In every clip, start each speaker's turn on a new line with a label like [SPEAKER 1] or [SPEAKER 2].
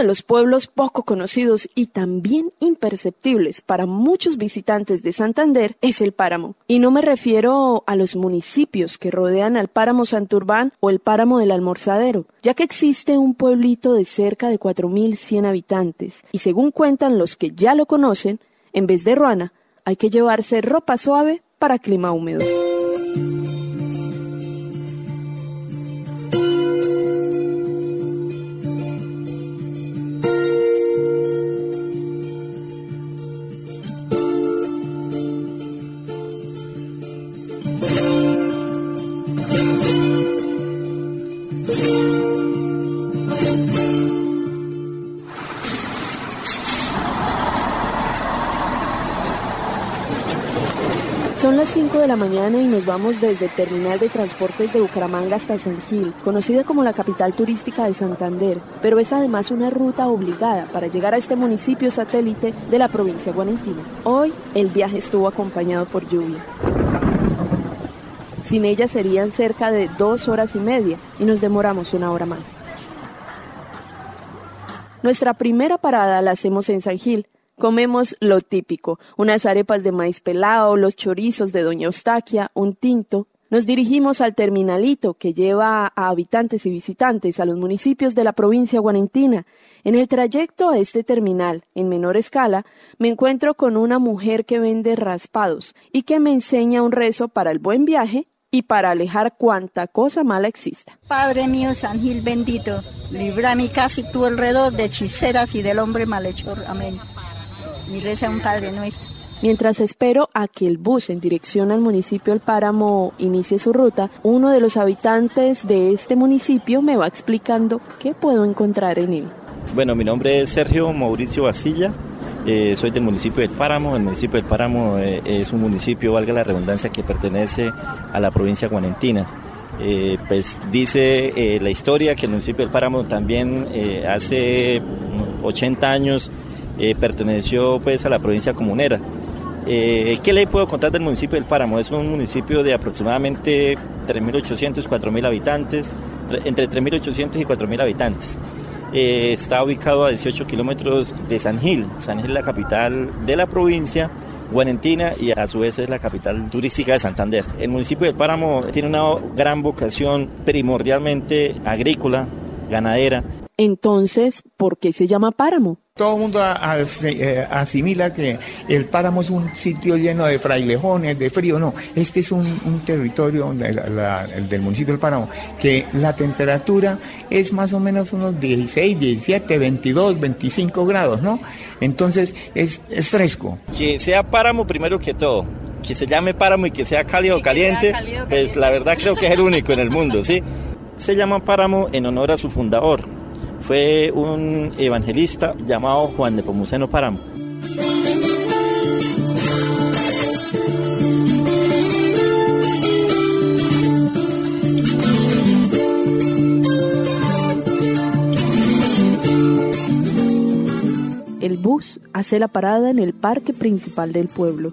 [SPEAKER 1] De los pueblos poco conocidos y también imperceptibles para muchos visitantes de Santander es el páramo. Y no me refiero a los municipios que rodean al páramo Santurbán o el páramo del Almorzadero, ya que existe un pueblito de cerca de 4.100 habitantes. Y según cuentan los que ya lo conocen, en vez de ruana, hay que llevarse ropa suave para clima húmedo. Son las 5 de la mañana y nos vamos desde el terminal de transportes de Bucaramanga hasta San Gil, conocida como la capital turística de Santander, pero es además una ruta obligada para llegar a este municipio satélite de la provincia guanentina. Hoy el viaje estuvo acompañado por lluvia. Sin ella serían cerca de dos horas y media y nos demoramos una hora más. Nuestra primera parada la hacemos en San Gil, Comemos lo típico, unas arepas de maíz pelado, los chorizos de Doña Eustaquia, un tinto. Nos dirigimos al terminalito que lleva a habitantes y visitantes a los municipios de la provincia guanentina. En el trayecto a este terminal, en menor escala, me encuentro con una mujer que vende raspados y que me enseña un rezo para el buen viaje y para alejar cuanta cosa mala exista.
[SPEAKER 2] Padre mío, San Gil bendito, libra mi casa y tu alrededor de hechiceras y del hombre malhechor. Amén y reza un Padre Nuestro.
[SPEAKER 1] Mientras espero a que el bus en dirección al municipio El Páramo inicie su ruta, uno de los habitantes de este municipio me va explicando qué puedo encontrar en él.
[SPEAKER 3] Bueno, mi nombre es Sergio Mauricio Bastilla, eh, soy del municipio del Páramo. El municipio del Páramo eh, es un municipio, valga la redundancia, que pertenece a la provincia guanentina. Eh, pues dice la historia que el municipio del Páramo también hace 80 años eh, perteneció pues a la provincia comunera. Eh, ¿Qué le puedo contar del municipio del Páramo? Es un municipio de aproximadamente 3.800, 4.000 habitantes, entre 3.800 y 4.000 habitantes. Eh, está ubicado a 18 kilómetros de San Gil. San Gil es la capital de la provincia guanentina y a su vez es la capital turística de Santander. El municipio del Páramo tiene una gran vocación primordialmente agrícola, ganadera.
[SPEAKER 1] Entonces, ¿por qué se llama Páramo?
[SPEAKER 4] Todo el mundo eh, asimila que el páramo es un sitio lleno de frailejones, de frío. No, este es un, territorio del municipio del páramo que la temperatura es más o menos unos 16, 17, 22, 25 grados, ¿no? Entonces es, es fresco.
[SPEAKER 3] Que sea páramo primero que todo que se llame páramo y que sea cálido o caliente, pues la verdad creo que es el único en el mundo, ¿sí? Se llama páramo en honor a su fundador, fue un evangelista llamado Juan de Pomuceno Páramo.
[SPEAKER 1] El bus hace la parada en el parque principal del pueblo.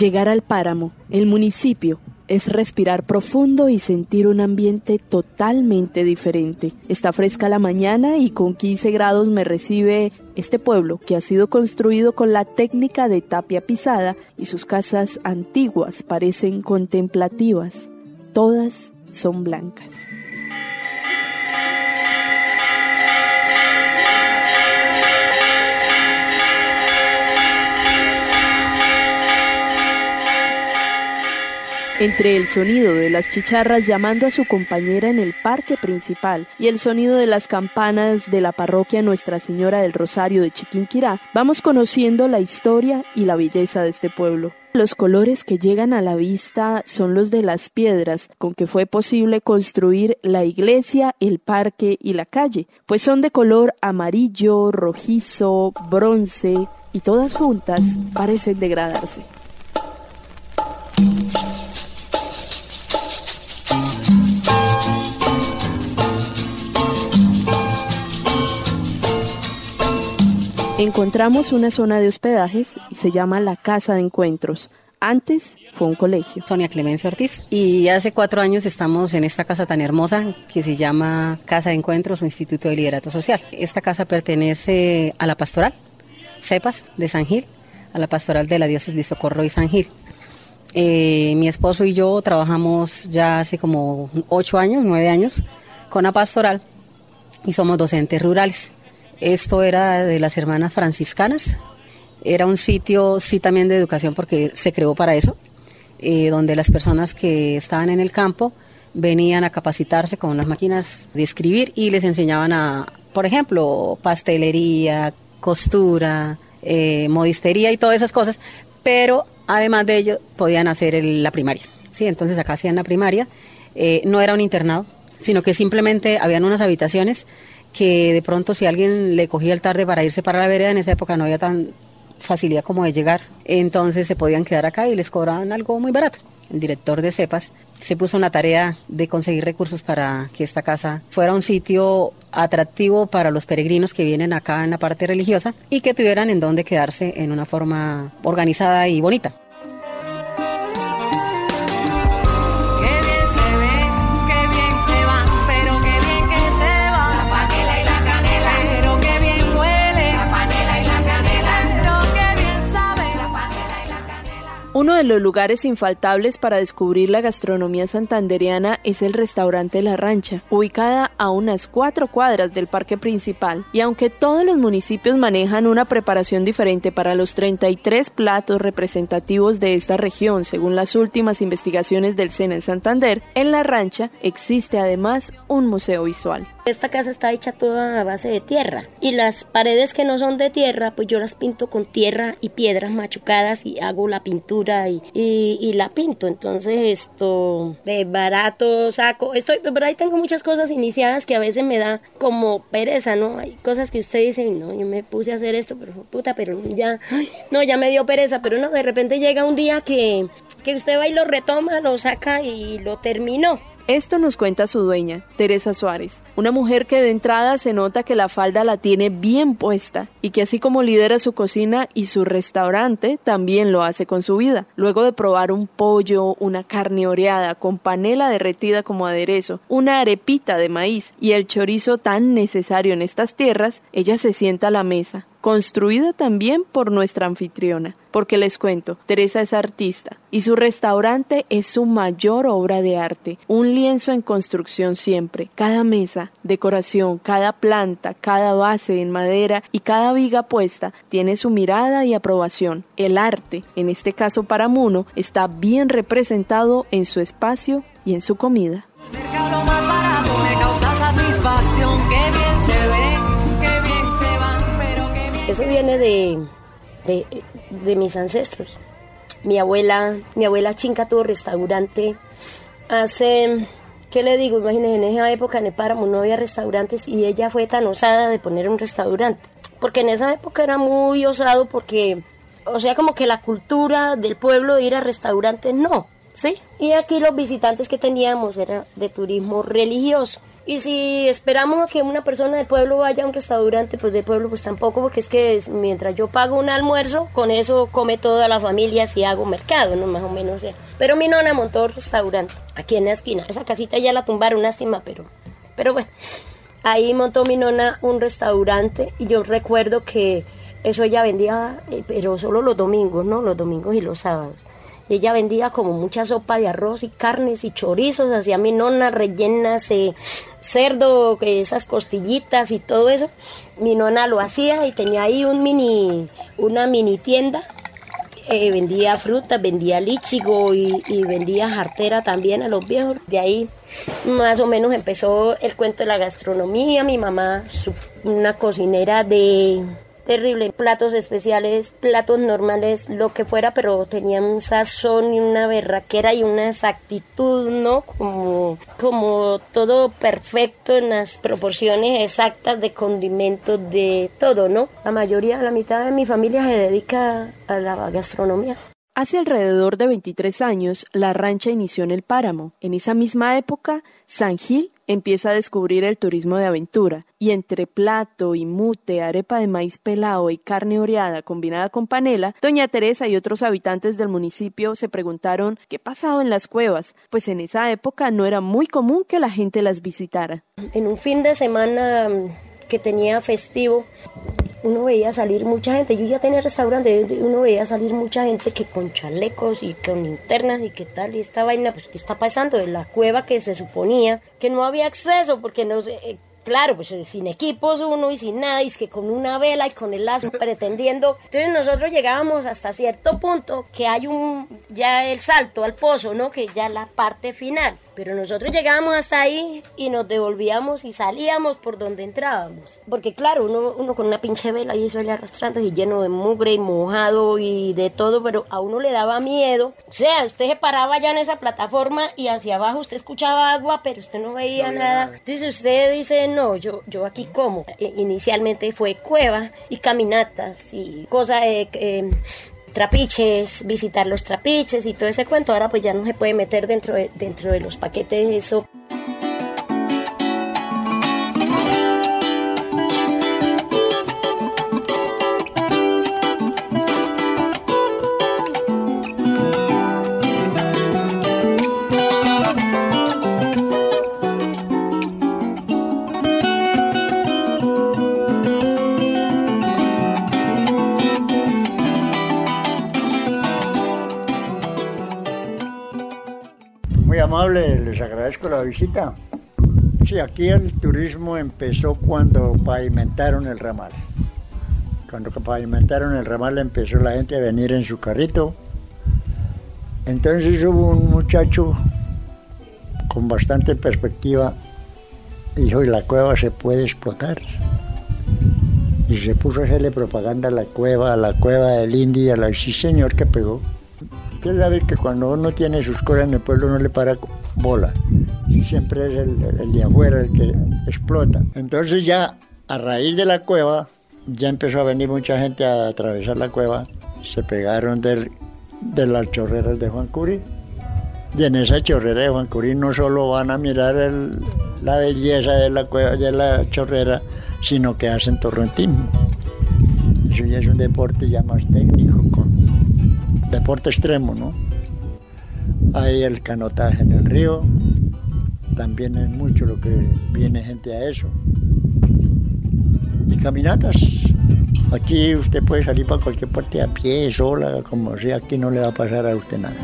[SPEAKER 1] Llegar al páramo, el municipio, es respirar profundo y sentir un ambiente totalmente diferente. Está fresca la mañana y con 15 grados me recibe este pueblo que ha sido construido con la técnica de tapia pisada y sus casas antiguas parecen contemplativas. Todas son blancas. Entre el sonido de las chicharras llamando a su compañera en el parque principal y el sonido de las campanas de la parroquia Nuestra Señora del Rosario de Chiquinquirá, vamos conociendo la historia y la belleza de este pueblo. Los colores que llegan a la vista son los de las piedras con que fue posible construir la iglesia, el parque y la calle, pues son de color amarillo, rojizo, bronce y todas juntas parecen degradarse. Encontramos una zona de hospedajes y se llama la Casa de Encuentros. Antes fue un colegio.
[SPEAKER 5] Sonia Clemencia Ortiz. Y hace cuatro años estamos en esta casa tan hermosa que se llama Casa de Encuentros o Instituto de Liderato Social. Esta casa pertenece a la pastoral, CEPAS de San Gil, a la pastoral de la diócesis de Socorro y San Gil. Eh, mi esposo y yo trabajamos ya hace como ocho años, nueve años, con la pastoral y somos docentes rurales. Esto era de las hermanas franciscanas, era un sitio, sí, también de educación porque se creó para eso, eh, donde las personas que estaban en el campo venían a capacitarse con las máquinas de escribir y les enseñaban a, por ejemplo, pastelería, costura, eh, modistería y todas esas cosas, pero además de ello podían hacer la primaria. Sí, entonces acá hacían la primaria. Eh, no era un internado, sino que simplemente habían unas habitaciones que de pronto si alguien le cogía el tarde para irse para la vereda, en esa época no había tan facilidad como de llegar. Entonces se podían quedar acá y les cobraban algo muy barato. El director de CEPAS se puso una tarea de conseguir recursos para que esta casa fuera un sitio atractivo para los peregrinos que vienen acá en la parte religiosa y que tuvieran en donde quedarse en una forma organizada y bonita.
[SPEAKER 1] De los lugares infaltables para descubrir la gastronomía santanderiana es el restaurante La Rancha, ubicada a unas cuatro cuadras del parque principal. Y aunque todos los municipios manejan una preparación diferente para los 33 platos representativos de esta región, según las últimas investigaciones del SENA en Santander, en La Rancha existe además un museo visual.
[SPEAKER 6] Esta casa está hecha toda a base de tierra y las paredes que no son de tierra, pues yo las pinto con tierra y piedras machucadas y hago la pintura y, y, la pinto. Entonces esto de barato saco, estoy, pero ahí tengo muchas cosas iniciadas que a veces me da como pereza, ¿no? Hay cosas que usted dice, no, yo me puse a hacer esto, pero puta, pero ya, no, ya me dio pereza, pero no, de repente llega un día que, que usted va y lo retoma, lo saca y lo terminó.
[SPEAKER 1] Esto nos cuenta su dueña, Teresa Suárez, una mujer que de entrada se nota que la falda la tiene bien puesta y que así como lidera su cocina y su restaurante, también lo hace con su vida. Luego de probar un pollo, una carne oreada con panela derretida como aderezo, una arepita de maíz y el chorizo tan necesario en estas tierras, ella se sienta a la mesa, construida también por nuestra anfitriona. Porque les cuento, Teresa es artista y su restaurante es su mayor obra de arte, un lienzo en construcción siempre. Cada mesa, decoración, cada planta, cada base en madera y cada viga puesta tiene su mirada y aprobación. El arte, en este caso para Muno, está bien representado en su espacio y en su comida.
[SPEAKER 6] Eso viene de, de, mis ancestros. Mi abuela, mi abuela Chinca tuvo restaurante hace, ¿qué le digo? Imagínense, en esa época en el Páramo no había restaurantes y ella fue tan osada de poner un restaurante. Porque en esa época era muy osado porque, o sea, como que la cultura del pueblo de ir a restaurantes no, ¿sí? Y aquí los visitantes que teníamos era de turismo religioso. Y si esperamos a que una persona del pueblo vaya a un restaurante, pues del pueblo pues tampoco, porque es que mientras yo pago un almuerzo, con eso come toda la familia si hago mercado, ¿no? Más o menos. Pero mi nona montó un restaurante aquí en la esquina. Esa casita ya la tumbaron, lástima, pero, pero bueno. Ahí montó mi nona un restaurante y yo recuerdo que eso ella vendía, eh, pero solo los domingos, ¿no? Los domingos y los sábados ella vendía como mucha sopa de arroz y carnes y chorizos, hacía mi nona rellenas, de cerdo, esas costillitas y todo eso. Mi nona lo hacía y tenía ahí un mini, una mini tienda. Eh, vendía frutas, vendía lichigo y, y vendía jartera también a los viejos. De ahí más o menos empezó el cuento de la gastronomía. Mi mamá, una cocinera de terrible. Platos especiales, platos normales, lo que fuera, pero tenían un sazón y una berraquera y una exactitud, ¿no? Como, como todo perfecto en las proporciones exactas de condimentos, de todo, ¿no? La mayoría, la mitad de mi familia se dedica a la gastronomía.
[SPEAKER 1] Hace alrededor de 23 años, la rancha inició en el páramo. En esa misma época, San Gil empieza a descubrir el turismo de aventura y entre plato y mute, arepa de maíz pelado y carne oreada combinada con panela, doña Teresa y otros habitantes del municipio se preguntaron qué pasaba en las cuevas, pues en esa época no era muy común que la gente las visitara.
[SPEAKER 6] En un fin de semana que tenía festivo, uno veía salir mucha gente, yo ya tenía restaurante, uno veía salir mucha gente que con chalecos y con linternas y qué tal, y esta vaina, pues, ¿qué está pasando? De la cueva que se suponía que no había acceso, porque no sé, eh, claro, pues eh, sin equipos uno y sin nada, y es que con una vela y con el lazo pretendiendo. Entonces nosotros llegábamos hasta cierto punto que hay un, ya el salto al pozo, ¿no? Que ya la parte final. Pero nosotros llegábamos hasta ahí y nos devolvíamos y salíamos por donde entrábamos. Porque claro, uno, uno con una pinche vela y eso le arrastrando y lleno de mugre y mojado y de todo, pero a uno le daba miedo. O sea, usted se paraba ya en esa plataforma y hacia abajo usted escuchaba agua, pero usted no veía, nada. Entonces usted dice, no, yo, yo aquí como. E, inicialmente fue cueva y caminatas y cosas... Eh, trapiches, visitar los trapiches y todo ese cuento. Ahora pues ya no se puede meter dentro de, dentro de los paquetes eso.
[SPEAKER 7] Les agradezco la visita. Sí, aquí el turismo empezó cuando pavimentaron el ramal. Cuando pavimentaron el ramal empezó la gente a venir en su carrito. Entonces hubo un muchacho con bastante perspectiva dijo, y la cueva se puede explotar. Y se puso a hacerle propaganda a la cueva, a la cueva del India, a la sí señor que pegó. Usted sabe que cuando uno tiene sus cosas en el pueblo no le para bola. Siempre es el, de afuera el que explota. Entonces ya a raíz de la cueva, ya empezó a venir mucha gente a atravesar la cueva. Se pegaron de las chorreras de Juan Curí. Y en esa chorrera de Juan Curí no solo van a mirar la belleza de la cueva, de la chorrera, sino que hacen torrentismo. Eso ya es un deporte ya más técnico, deporte extremo, ¿no? Hay el canotaje en el río, también es mucho lo que viene gente a eso. Y caminatas. Aquí usted puede salir para cualquier parte a pie, sola, como sea, aquí no le va a pasar a usted nada.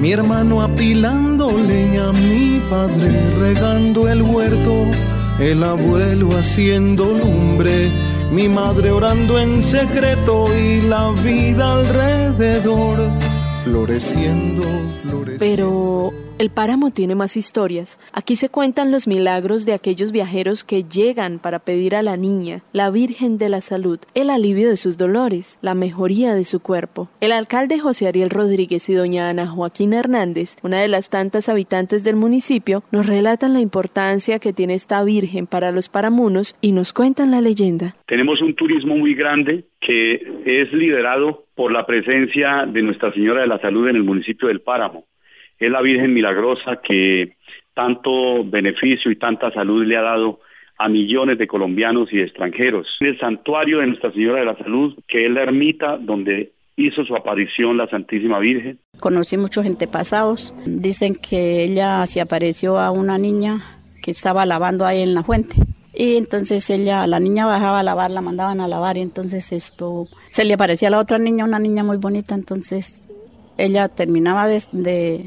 [SPEAKER 8] Mi hermano apilando leña, mi padre regando el huerto el abuelo haciendo lumbre, mi madre orando en secreto y la vida alrededor floreciendo, floreciendo.
[SPEAKER 1] Pero el páramo tiene más historias. Aquí se cuentan los milagros de aquellos viajeros que llegan para pedir a la niña, la Virgen de la Salud, el alivio de sus dolores, la mejoría de su cuerpo. El alcalde José Ariel Rodríguez y doña Ana Joaquina Hernández, una de las tantas habitantes del municipio, nos relatan la importancia que tiene esta Virgen para los paramunos y nos cuentan la leyenda.
[SPEAKER 9] Tenemos un turismo muy grande que es liderado por la presencia de Nuestra Señora de la Salud en el municipio del Páramo es la Virgen Milagrosa que tanto beneficio y tanta salud le ha dado a millones de colombianos y extranjeros. El santuario de Nuestra Señora de la Salud, que es la ermita donde hizo su aparición la Santísima Virgen.
[SPEAKER 10] Conocí muchos pasados. Dicen que ella se apareció a una niña que estaba lavando ahí en la fuente. Y entonces ella, la niña bajaba a lavar, la mandaban a lavar y entonces esto, se le aparecía a la otra niña, una niña muy bonita, entonces ella terminaba de,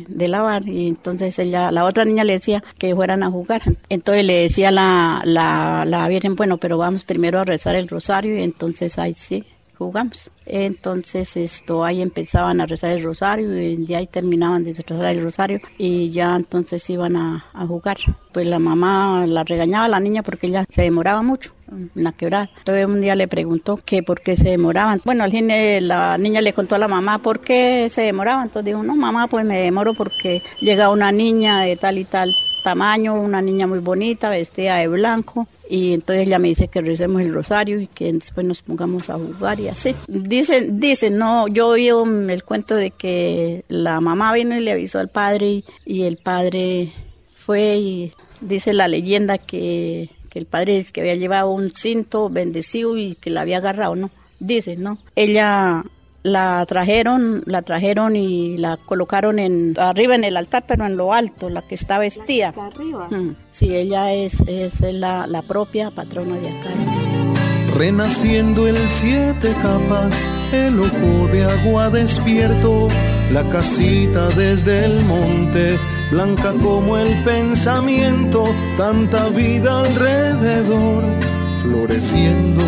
[SPEAKER 10] de, lavar y entonces ella, la otra niña le decía que fueran a jugar. Entonces le decía la, la, la Virgen, bueno, pero vamos primero a rezar el rosario y entonces ahí sí jugamos. Entonces esto ahí empezaban a rezar el rosario y de ahí terminaban de rezar el rosario y ya entonces iban a, jugar. Pues la mamá la regañaba a la niña porque ella se demoraba mucho en la quebrada. Entonces un día le preguntó que por qué se demoraban. Bueno, al fin eh, la niña le contó a la mamá por qué se demoraban. Entonces dijo, no mamá, pues me demoro porque llega una niña de tal y tal tamaño, una niña muy bonita, vestida de blanco. Y entonces ella me dice que recemos el rosario y que después nos pongamos a jugar y así. Dicen, dicen, no, yo oí el cuento de que la mamá vino y le avisó al padre y, el padre fue y dice la leyenda que, que el padre que había llevado un cinto bendecido y que la había agarrado, ¿no? Dice, ¿no? Ella la trajeron, la trajeron y la colocaron en arriba en el altar, pero en lo alto, la que está vestida.
[SPEAKER 1] arriba.
[SPEAKER 10] Mm, sí, ella es, es la, la propia patrona de acá.
[SPEAKER 8] Renaciendo el siete capas, el ojo de agua despierto, la casita desde el monte, blanca como el pensamiento, tanta vida alrededor, floreciendo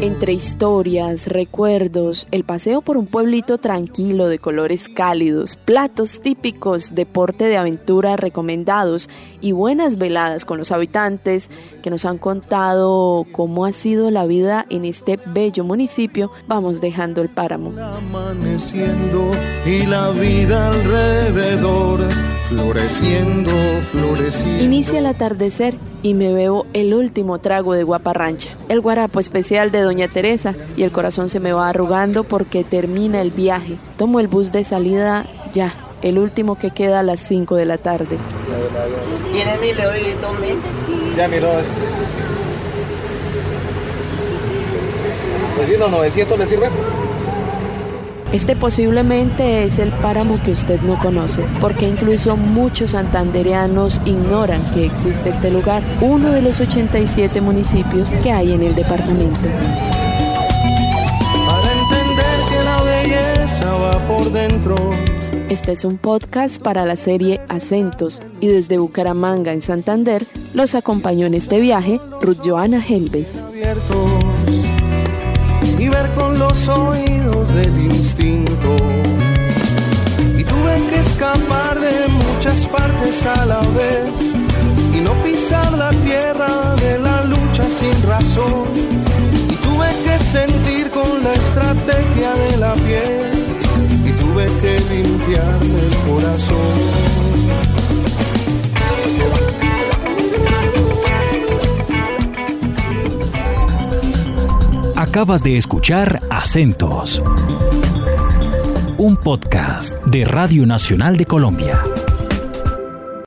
[SPEAKER 1] entre historias, recuerdos, el paseo por un pueblito tranquilo de colores cálidos, platos típicos, deporte de aventura recomendados y buenas veladas con los habitantes que nos han contado cómo ha sido la vida en este bello municipio, vamos dejando el páramo.
[SPEAKER 8] Amaneciendo y la vida alrededor, floreciendo, floreciendo.
[SPEAKER 1] Inicia el atardecer y me bebo el último trago de guaparrancha, el guarapo especial de Doña Teresa, y el corazón se me va arrugando porque termina el viaje. Tomo el bus de salida ya, el último que queda a las 5 de la tarde.
[SPEAKER 11] ¿Tiene mil Ya miró. Vecino, 900 le sirve.
[SPEAKER 1] Este posiblemente es el páramo que usted no conoce, porque incluso muchos santandereanos ignoran que existe este lugar, uno de los 87 municipios que hay en el departamento.
[SPEAKER 8] Para entender que la belleza va por dentro.
[SPEAKER 1] Este es un podcast para la serie Acentos y desde Bucaramanga en Santander los acompañó en este viaje Ruth Joana Helves
[SPEAKER 8] con los oídos del instinto. Y tuve que escapar de muchas partes a la vez y no pisar la tierra de la lucha sin razón. Y tuve que sentir con la estrategia de la piel y tuve que limpiarme el corazón.
[SPEAKER 12] Acabas de escuchar Acentos, un podcast de Radio Nacional de Colombia.